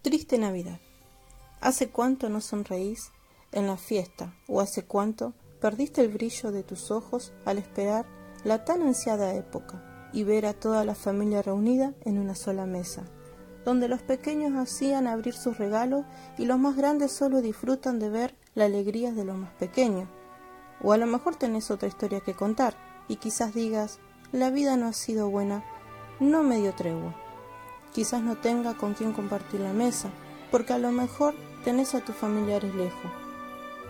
Triste Navidad. ¿Hace cuánto no sonreís en la fiesta o hace cuánto perdiste el brillo de tus ojos al esperar la tan ansiada época y ver a toda la familia reunida en una sola mesa, donde los pequeños hacían abrir sus regalos y los más grandes solo disfrutan de ver la alegría de los más pequeños? O a lo mejor tenés otra historia que contar y quizás digas, la vida no ha sido buena, no me dio tregua. Quizás no tenga con quién compartir la mesa, porque a lo mejor tenés a tus familiares lejos.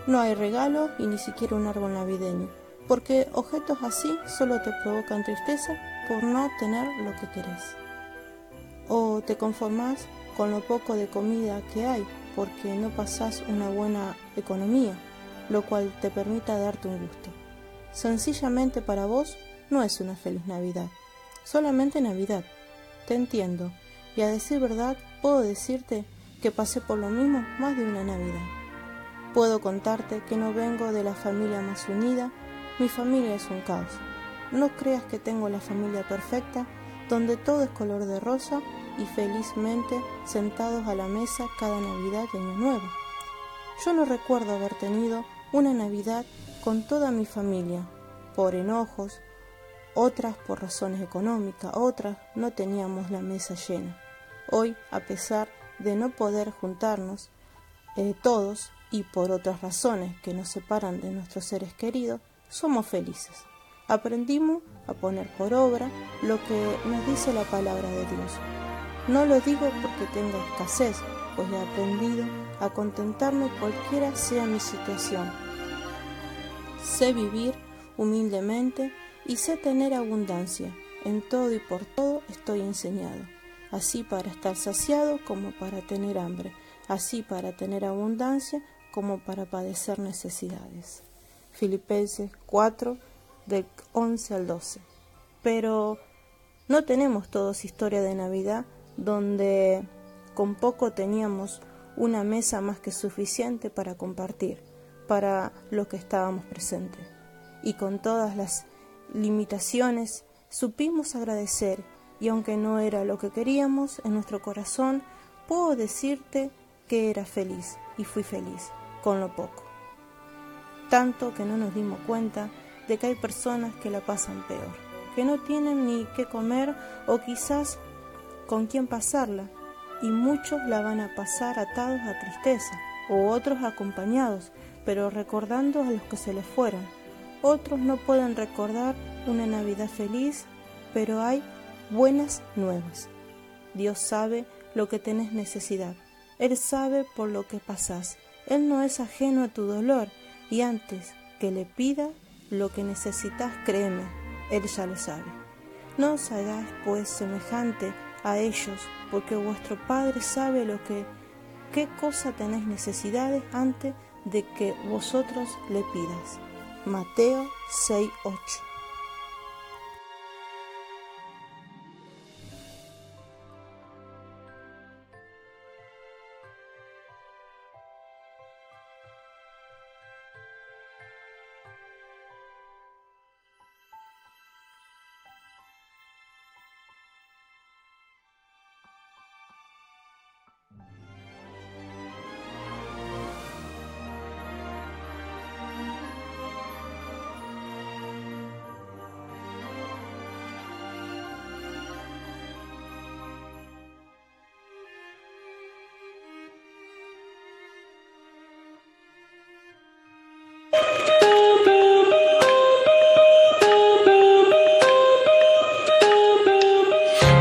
No hay regalo y ni siquiera un árbol navideño, porque objetos así solo te provocan tristeza por no tener lo que querés. O te conformás con lo poco de comida que hay, porque no pasás una buena economía, lo cual te permita darte un gusto. Sencillamente para vos no es una feliz Navidad, solamente Navidad. Te entiendo, y a decir verdad, puedo decirte que pasé por lo mismo más de una Navidad. Puedo contarte que no vengo de la familia más unida, mi familia es un caos. No creas que tengo la familia perfecta, donde todo es color de rosa y felizmente sentados a la mesa cada Navidad y Año Nuevo. Yo no recuerdo haber tenido una Navidad con toda mi familia, por enojos, otras por razones económicas, otras no teníamos la mesa llena. Hoy, a pesar de no poder juntarnos eh, todos y por otras razones que nos separan de nuestros seres queridos, somos felices. Aprendimos a poner por obra lo que nos dice la palabra de Dios. No lo digo porque tenga escasez, pues he aprendido a contentarme cualquiera sea mi situación. Sé vivir humildemente y sé tener abundancia. En todo y por todo estoy enseñado, así para estar saciado como para tener hambre, así para tener abundancia como para padecer necesidades. Filipenses 4, del 11 al 12. Pero no tenemos todos historia de Navidad donde con poco teníamos una mesa más que suficiente para compartir, para lo que estábamos presentes. Y con todas las limitaciones, supimos agradecer y aunque no era lo que queríamos en nuestro corazón, puedo decirte que era feliz y fui feliz con lo poco. Tanto que no nos dimos cuenta de que hay personas que la pasan peor, que no tienen ni qué comer o quizás con quién pasarla, y muchos la van a pasar atados a tristeza, o otros acompañados, pero recordando a los que se les fueron otros no pueden recordar una Navidad feliz, pero hay buenas nuevas. Dios sabe lo que tenés necesidad. Él sabe por lo que pasás. Él no es ajeno a tu dolor y antes que le pida lo que necesitas, créeme, Él ya lo sabe. No os hagáis pues semejante a ellos, porque vuestro Padre sabe lo que qué cosa tenéis necesidades antes de que vosotros le pidas. Mateo 6:8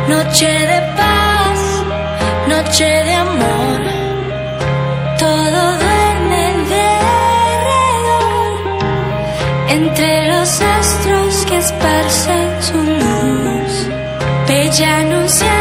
Noche de paz, noche de amor, todo duerme alrededor, entre los astros que esparcen su luz, bella anuncia